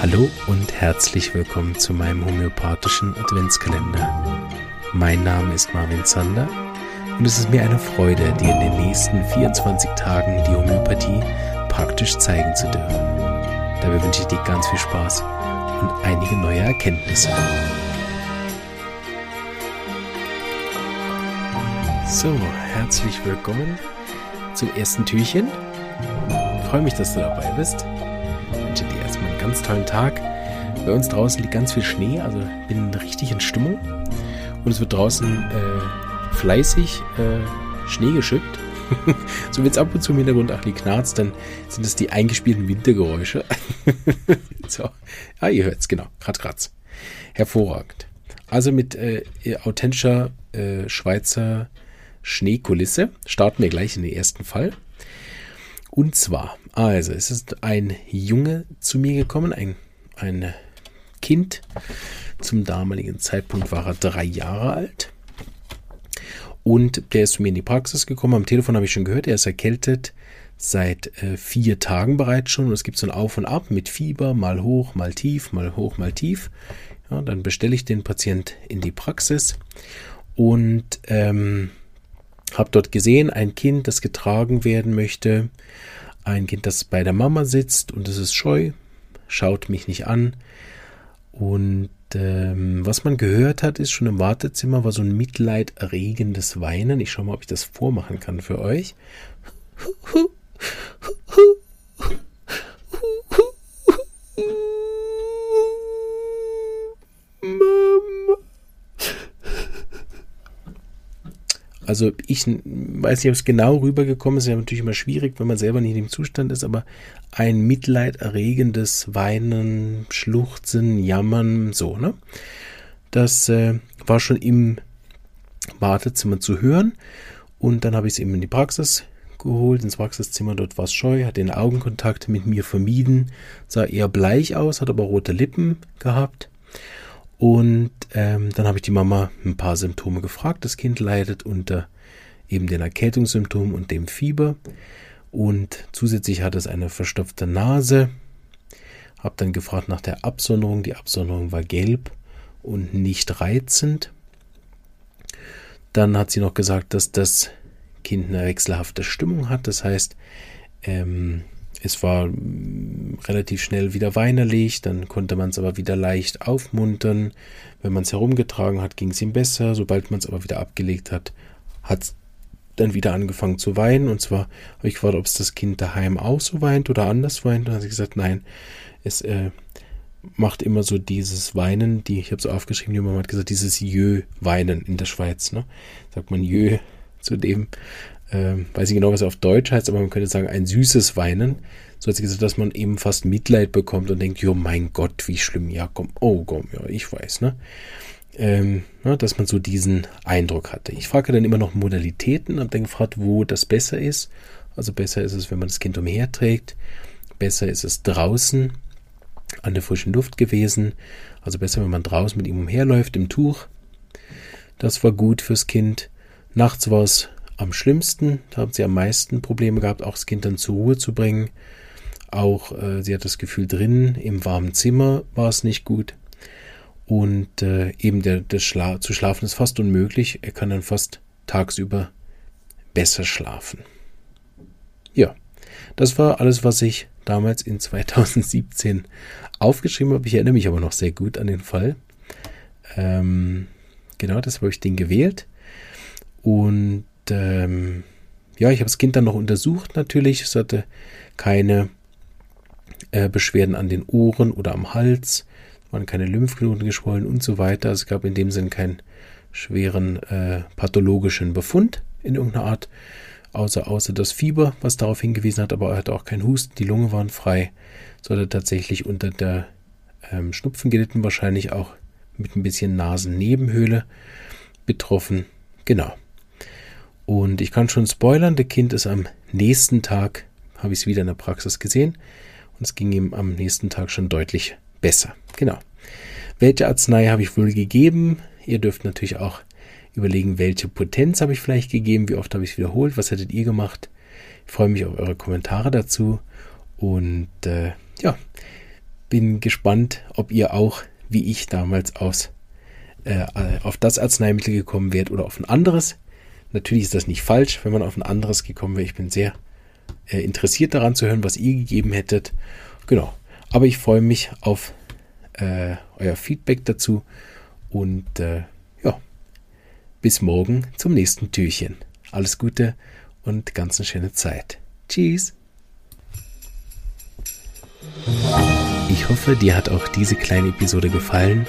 Hallo und herzlich willkommen zu meinem homöopathischen Adventskalender. Mein Name ist Marvin Zander und es ist mir eine Freude, dir in den nächsten 24 Tagen die Homöopathie praktisch zeigen zu dürfen. Dabei wünsche ich dir ganz viel Spaß und einige neue Erkenntnisse. So, herzlich willkommen zum ersten Türchen. Ich freue mich, dass du dabei bist. Ganz tollen Tag. Bei uns draußen liegt ganz viel Schnee, also bin richtig in Stimmung. Und es wird draußen äh, fleißig äh, Schnee geschippt. so wenn es ab und zu im Hintergrund auch die knarzt, dann sind es die eingespielten Wintergeräusche. so, ah, ihr hört es, genau. Kratz, kratz. Hervorragend. Also mit äh, authentischer äh, Schweizer Schneekulisse starten wir gleich in den ersten Fall. Und zwar, also es ist ein Junge zu mir gekommen, ein, ein Kind. Zum damaligen Zeitpunkt war er drei Jahre alt. Und der ist zu mir in die Praxis gekommen. Am Telefon habe ich schon gehört, er ist erkältet seit äh, vier Tagen bereits schon. Und es gibt so ein Auf und Ab mit Fieber, mal hoch, mal tief, mal hoch, mal tief. Ja, dann bestelle ich den Patient in die Praxis und ähm, habe dort gesehen, ein Kind, das getragen werden möchte, ein Kind, das bei der Mama sitzt und es ist scheu, schaut mich nicht an. Und ähm, was man gehört hat, ist schon im Wartezimmer war so ein mitleiderregendes Weinen. Ich schaue mal, ob ich das vormachen kann für euch. Also ich weiß nicht, ob es genau rübergekommen ist. Ist ja natürlich immer schwierig, wenn man selber nicht dem Zustand ist, aber ein mitleiderregendes Weinen, Schluchzen, Jammern, so, ne? Das äh, war schon im Wartezimmer zu hören. Und dann habe ich es eben in die Praxis geholt, ins Praxiszimmer. Dort war es scheu, hat den Augenkontakt mit mir vermieden, sah eher bleich aus, hat aber rote Lippen gehabt. Und ähm, dann habe ich die Mama ein paar Symptome gefragt. Das Kind leidet unter eben den Erkältungssymptomen und dem Fieber. Und zusätzlich hat es eine verstopfte Nase. Habe dann gefragt nach der Absonderung. Die Absonderung war gelb und nicht reizend. Dann hat sie noch gesagt, dass das Kind eine wechselhafte Stimmung hat. Das heißt, ähm, es war mm, relativ schnell wieder weinerlich, dann konnte man es aber wieder leicht aufmuntern. Wenn man es herumgetragen hat, ging es ihm besser. Sobald man es aber wieder abgelegt hat, hat es dann wieder angefangen zu weinen. Und zwar habe ich gefragt, ob es das Kind daheim auch so weint oder anders weint. Dann hat sie gesagt, nein, es äh, macht immer so dieses Weinen, die ich habe so aufgeschrieben, die Mama hat gesagt, dieses Jö-Weinen in der Schweiz. Ne? Sagt man Jö zu dem, ähm, weiß ich genau, was er auf Deutsch heißt, aber man könnte sagen, ein süßes Weinen. So hat sie gesagt, dass man eben fast Mitleid bekommt und denkt, jo mein Gott, wie schlimm, ja komm, oh komm, ja, ich weiß, ne? Ähm, ja, dass man so diesen Eindruck hatte. Ich frage dann immer noch Modalitäten, habe dann gefragt, wo das besser ist. Also besser ist es, wenn man das Kind umherträgt. Besser ist es draußen an der frischen Luft gewesen. Also besser, wenn man draußen mit ihm umherläuft im Tuch. Das war gut fürs Kind. Nachts war es am schlimmsten. Da haben sie am meisten Probleme gehabt, auch das Kind dann zur Ruhe zu bringen. Auch äh, sie hat das Gefühl drin, im warmen Zimmer war es nicht gut. Und äh, eben der, der Schla zu schlafen ist fast unmöglich. Er kann dann fast tagsüber besser schlafen. Ja, das war alles, was ich damals in 2017 aufgeschrieben habe. Ich erinnere mich aber noch sehr gut an den Fall. Ähm, genau, das habe ich den gewählt. Und ähm, ja, ich habe das Kind dann noch untersucht natürlich. Es hatte keine äh, Beschwerden an den Ohren oder am Hals, es waren keine Lymphknoten geschwollen und so weiter. Es gab in dem Sinn keinen schweren äh, pathologischen Befund in irgendeiner Art, außer, außer das Fieber, was darauf hingewiesen hat, aber er hatte auch keinen Husten, die Lunge waren frei, so hat er tatsächlich unter der ähm, Schnupfen gelitten, wahrscheinlich auch mit ein bisschen Nasennebenhöhle betroffen. Genau. Und ich kann schon spoilern, der Kind ist am nächsten Tag, habe ich es wieder in der Praxis gesehen, und es ging ihm am nächsten Tag schon deutlich besser. Genau. Welche Arznei habe ich wohl gegeben? Ihr dürft natürlich auch überlegen, welche Potenz habe ich vielleicht gegeben, wie oft habe ich es wiederholt, was hättet ihr gemacht? Ich freue mich auf eure Kommentare dazu. Und äh, ja, bin gespannt, ob ihr auch, wie ich damals aus, äh, auf das Arzneimittel gekommen wärt oder auf ein anderes. Natürlich ist das nicht falsch, wenn man auf ein anderes gekommen wäre. Ich bin sehr äh, interessiert daran zu hören, was ihr gegeben hättet. Genau. Aber ich freue mich auf äh, euer Feedback dazu und äh, ja, bis morgen zum nächsten Türchen. Alles Gute und ganz eine schöne Zeit. Tschüss. Ich hoffe, dir hat auch diese kleine Episode gefallen